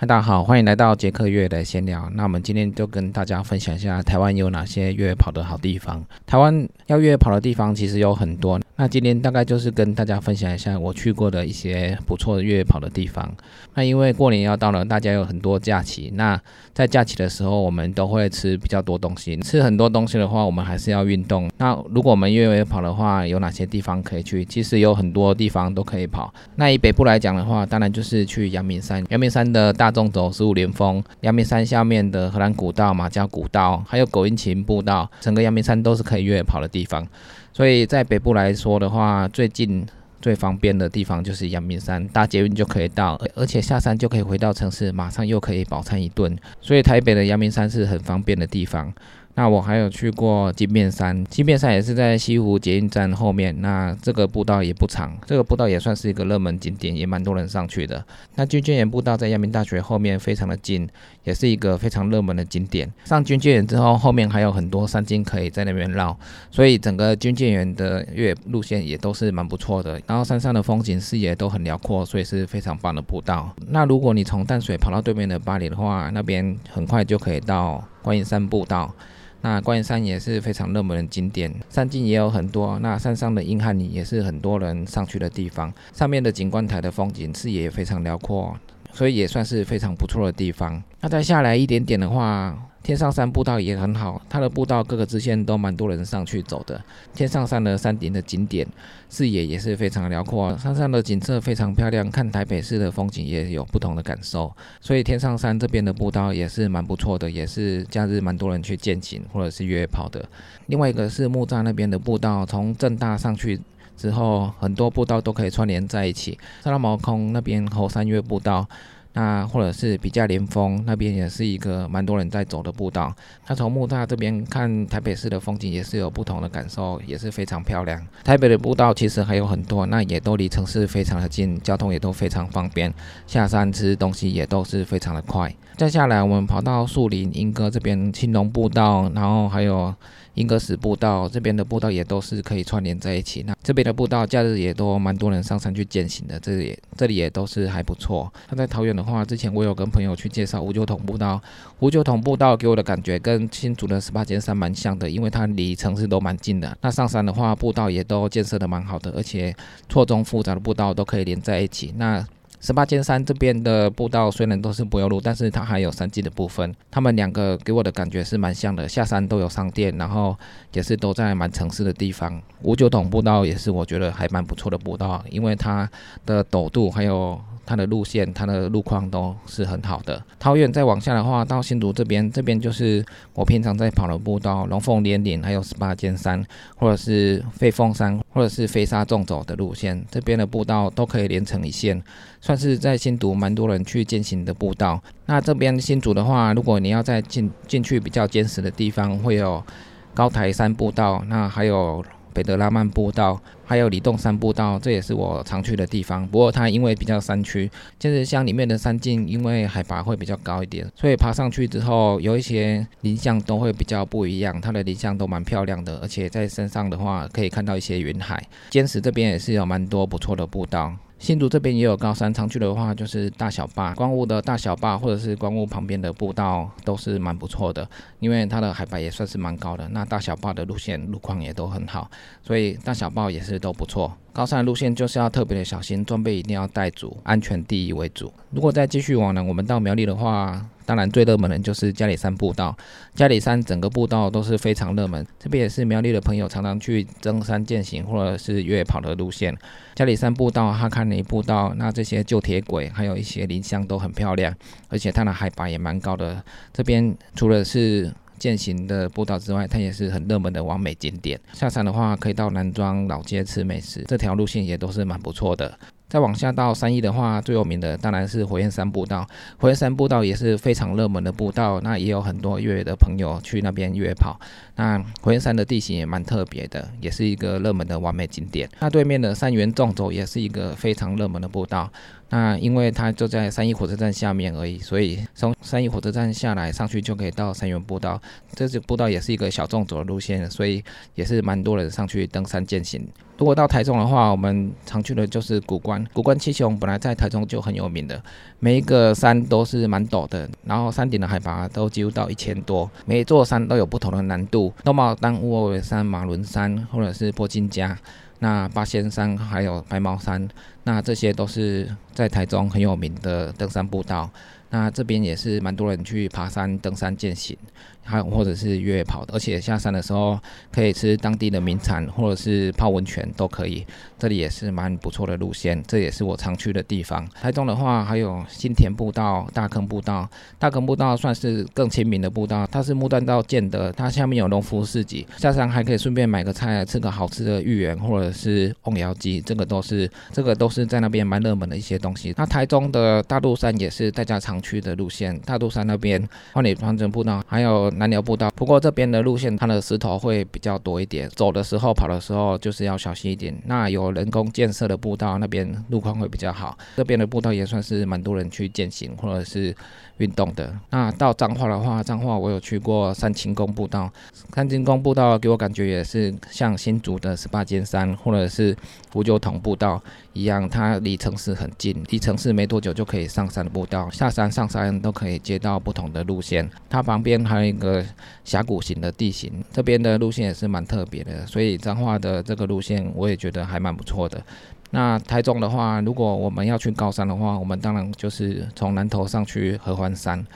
嗨，大家好，欢迎来到杰克越的闲聊。那我们今天就跟大家分享一下台湾有哪些越野跑的好地方。台湾要越野跑的地方其实有很多。那今天大概就是跟大家分享一下我去过的一些不错的越野跑的地方。那因为过年要到了，大家有很多假期。那在假期的时候，我们都会吃比较多东西。吃很多东西的话，我们还是要运动。那如果我们越野跑的话，有哪些地方可以去？其实有很多地方都可以跑。那以北部来讲的话，当然就是去阳明山。阳明山的大众走十五连峰，阳明山下面的荷兰古道、马家古道，还有狗阴琴步道，整个阳明山都是可以越野跑的地方。所以在北部来说的话，最近最方便的地方就是阳明山，搭捷运就可以到，而且下山就可以回到城市，马上又可以饱餐一顿。所以台北的阳明山是很方便的地方。那我还有去过金面山，金面山也是在西湖捷运站后面。那这个步道也不长，这个步道也算是一个热门景点，也蛮多人上去的。那军舰岩步道在阳明大学后面，非常的近，也是一个非常热门的景点。上军舰岩之后，后面还有很多山径可以在那边绕，所以整个军舰岩的越野路线也都是蛮不错的。然后山上的风景视野都很辽阔，所以是非常棒的步道。那如果你从淡水跑到对面的巴黎的话，那边很快就可以到观音山步道。那观音山也是非常热门的景点，山径也有很多。那山上的硬汉里也是很多人上去的地方，上面的景观台的风景视野也非常辽阔，所以也算是非常不错的地方。那再下来一点点的话。天上山步道也很好，它的步道各个支线都蛮多人上去走的。天上山的山顶的景点视野也是非常辽阔，山上的景色非常漂亮，看台北市的风景也有不同的感受。所以天上山这边的步道也是蛮不错的，也是假日蛮多人去践行或者是约跑的。另外一个是木栅那边的步道，从正大上去之后，很多步道都可以串联在一起。沙拉毛空那边后三月步道。那或者是比较连峰那边也是一个蛮多人在走的步道。那从木栅这边看台北市的风景也是有不同的感受，也是非常漂亮。台北的步道其实还有很多，那也都离城市非常的近，交通也都非常方便，下山吃东西也都是非常的快。再下来，我们跑到树林莺歌这边青龙步道，然后还有。英格斯步道这边的步道也都是可以串联在一起，那这边的步道假日也都蛮多人上山去践行的，这里这里也都是还不错。那在桃园的话，之前我有跟朋友去介绍五九桶步道，五九桶步道给我的感觉跟新竹的十八尖山蛮像的，因为它离城市都蛮近的。那上山的话，步道也都建设的蛮好的，而且错综复杂的步道都可以连在一起。那十八尖山这边的步道虽然都是柏油路，但是它还有山径的部分。他们两个给我的感觉是蛮像的，下山都有商店，然后也是都在蛮城市的地方。五九桶步道也是我觉得还蛮不错的步道，因为它的陡度还有。它的路线、它的路况都是很好的。桃园再往下的话，到新竹这边，这边就是我平常在跑的步道，龙凤连岭，还有十八尖山，或者是飞凤山，或者是飞沙纵走的路线，这边的步道都可以连成一线，算是在新竹蛮多人去践行的步道。那这边新竹的话，如果你要再进进去比较坚实的地方，会有高台山步道，那还有。北德拉曼步道，还有里洞山步道，这也是我常去的地方。不过它因为比较山区，就是像里面的山径，因为海拔会比较高一点，所以爬上去之后，有一些林相都会比较不一样。它的林相都蛮漂亮的，而且在山上的话，可以看到一些云海。坚石这边也是有蛮多不错的步道。新竹这边也有高山，常去的话就是大小坝、光雾的大小坝，或者是光雾旁边的步道都是蛮不错的，因为它的海拔也算是蛮高的。那大小坝的路线路况也都很好，所以大小坝也是都不错。高山的路线就是要特别的小心，装备一定要带足，安全第一为主。如果再继续往南，我们到苗栗的话。当然，最热门的就是嘉里山步道。嘉里山整个步道都是非常热门，这边也是苗栗的朋友常常去登山践行或者是越野跑的路线。嘉里山步道、哈坎尼步道，那这些旧铁轨还有一些林乡都很漂亮，而且它的海拔也蛮高的。这边除了是践行的步道之外，它也是很热门的完美景点。下山的话，可以到南庄老街吃美食，这条路线也都是蛮不错的。再往下到三义的话，最有名的当然是火焰山步道。火焰山步道也是非常热门的步道，那也有很多越野的朋友去那边越野跑。那火焰山的地形也蛮特别的，也是一个热门的完美景点。那对面的三元纵走也是一个非常热门的步道。那因为它就在三义火车站下面而已，所以从三义火车站下来上去就可以到三元步道。这支步道也是一个小众走的路线，所以也是蛮多人上去登山践行。如果到台中的话，我们常去的就是古关。古关七雄本来在台中就很有名的，每一个山都是蛮陡的，然后山顶的海拔都几乎到一千多，每一座山都有不同的难度。东茂丹、乌尾山、马伦山，或者是波金家，那八仙山还有白毛山，那这些都是在台中很有名的登山步道。那这边也是蛮多人去爬山、登山、健行。还有或者是越野跑的，而且下山的时候可以吃当地的名产，或者是泡温泉都可以。这里也是蛮不错的路线，这也是我常去的地方。台中的话，还有新田步道、大坑步道。大坑步道算是更亲民的步道，它是木栈道建的，它下面有农夫市集，下山还可以顺便买个菜，吃个好吃的芋圆或者是瓮窑鸡，这个都是这个都是在那边蛮热门的一些东西。那台中的大肚山也是大家常区的路线，大肚山那边万里长城步道还有。南寮步道，不过这边的路线它的石头会比较多一点，走的时候、跑的时候就是要小心一点。那有人工建设的步道，那边路况会比较好。这边的步道也算是蛮多人去践行或者是运动的。那到彰化的话，彰化我有去过三清宫步道，三清宫步道给我感觉也是像新竹的十八尖山或者是五九桶步道一样，它离城市很近，离城市没多久就可以上山的步道，下山上山都可以接到不同的路线。它旁边还有一。个峡谷型的地形，这边的路线也是蛮特别的，所以彰化的这个路线我也觉得还蛮不错的。那台中的话，如果我们要去高山的话，我们当然就是从南头上去合欢山。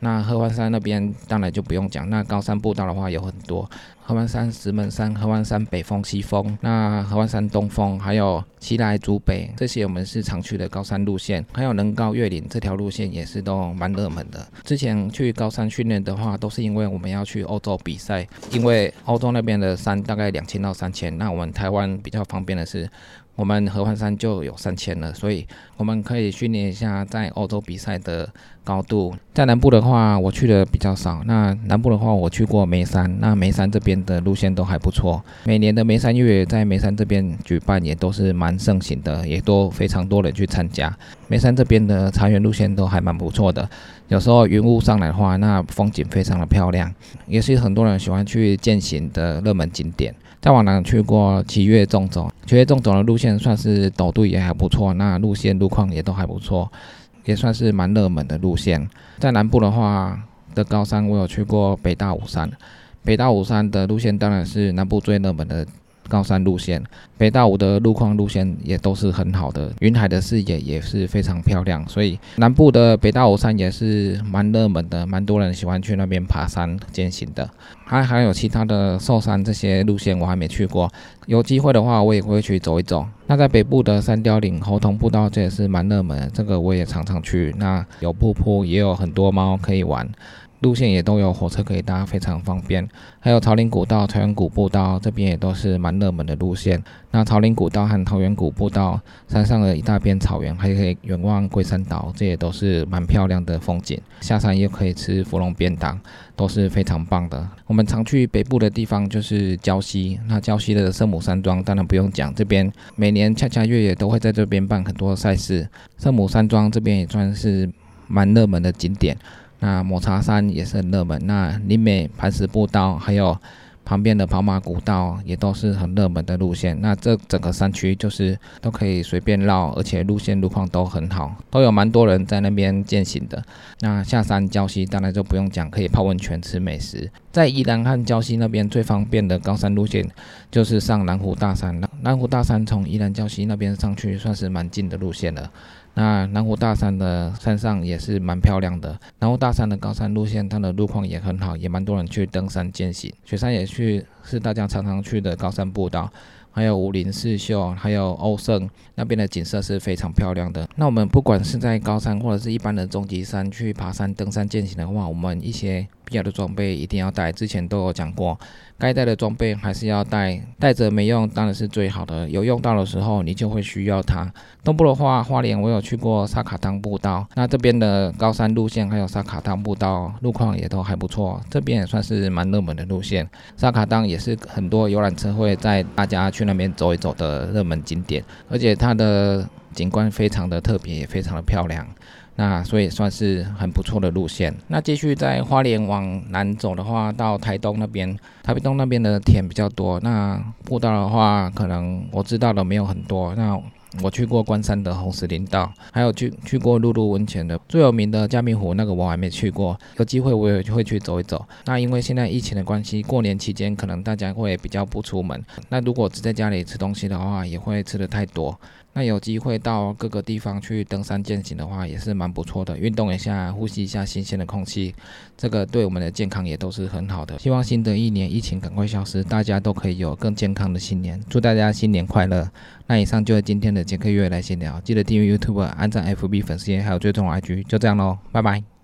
那合欢山那边当然就不用讲，那高山步道的话有很多，合欢山、石门山、合欢山北峰、西峰，那合欢山东峰，还有奇来竹北，这些我们是常去的高山路线，还有能高越岭这条路线也是都蛮热门的。之前去高山训练的话，都是因为我们要去欧洲比赛，因为欧洲那边的山大概两千到三千，那我们台湾比较方便的是。我们合欢山就有三千了，所以我们可以训练一下在欧洲比赛的高度。在南部的话，我去的比较少。那南部的话，我去过眉山，那眉山这边的路线都还不错。每年的眉山月在眉山这边举办也都是蛮盛行的，也都非常多人去参加。眉山这边的茶园路线都还蛮不错的，有时候云雾上来的话，那风景非常的漂亮，也是很多人喜欢去践行的热门景点。再往南去过七月纵走，七月纵走的路线算是陡度也还不错，那路线路况也都还不错，也算是蛮热门的路线。在南部的话的高山，我有去过北大武山，北大武山的路线当然是南部最热门的。高山路线，北大武的路况路线也都是很好的，云海的视野也是非常漂亮，所以南部的北大武山也是蛮热门的，蛮多人喜欢去那边爬山践行的。还还有其他的寿山这些路线我还没去过，有机会的话我也会去走一走。那在北部的三雕岭、猴童步道这也是蛮热门，这个我也常常去。那有瀑布，也有很多猫可以玩。路线也都有火车可以搭，非常方便。还有桃林古道、桃园古步道这边也都是蛮热门的路线。那桃林古道和桃园古步道山上的一大片草原，还可以远望龟山岛，这也都是蛮漂亮的风景。下山又可以吃芙蓉便当，都是非常棒的。我们常去北部的地方就是礁溪，那礁溪的圣母山庄当然不用讲，这边每年恰恰月也都会在这边办很多赛事。圣母山庄这边也算是蛮热门的景点。那抹茶山也是很热门，那林美磐石步道还有旁边的跑马古道也都是很热门的路线。那这整个山区就是都可以随便绕，而且路线路况都很好，都有蛮多人在那边践行的。那下山礁溪当然就不用讲，可以泡温泉吃美食。在宜兰和礁溪那边最方便的高山路线就是上南湖大山了。南湖大山从宜兰礁溪那边上去算是蛮近的路线了。那南湖大山的山上也是蛮漂亮的。南湖大山的高山路线，它的路况也很好，也蛮多人去登山践行。雪山也去，是大家常常去的高山步道。还有武林四秀，还有欧胜那边的景色是非常漂亮的。那我们不管是在高山或者是一般的中级山去爬山、登山践行的话，我们一些。要的装备一定要带。之前都有讲过，该带的装备还是要带，带着没用当然是最好的，有用到的时候你就会需要它。东部的话，花莲我有去过沙卡当步道，那这边的高山路线还有沙卡当步道路况也都还不错，这边也算是蛮热门的路线。沙卡当也是很多游览车会在大家去那边走一走的热门景点，而且它的景观非常的特别，也非常的漂亮。那所以算是很不错的路线。那继续在花莲往南走的话，到台东那边，台北东那边的田比较多。那步道的话，可能我知道的没有很多。那我去过关山的红石林道，还有去去过露露温泉的最有名的嘉明湖，那个我还没去过。有机会我也会去走一走。那因为现在疫情的关系，过年期间可能大家会比较不出门。那如果只在家里吃东西的话，也会吃的太多。那有机会到各个地方去登山健行的话，也是蛮不错的，运动一下，呼吸一下新鲜的空气，这个对我们的健康也都是很好的。希望新的一年疫情赶快消失，大家都可以有更健康的新年，祝大家新年快乐。那以上就是今天的杰克月来闲聊，记得订阅 YouTube、按赞 FB 粉丝页，还有追踪 IG，就这样喽，拜拜。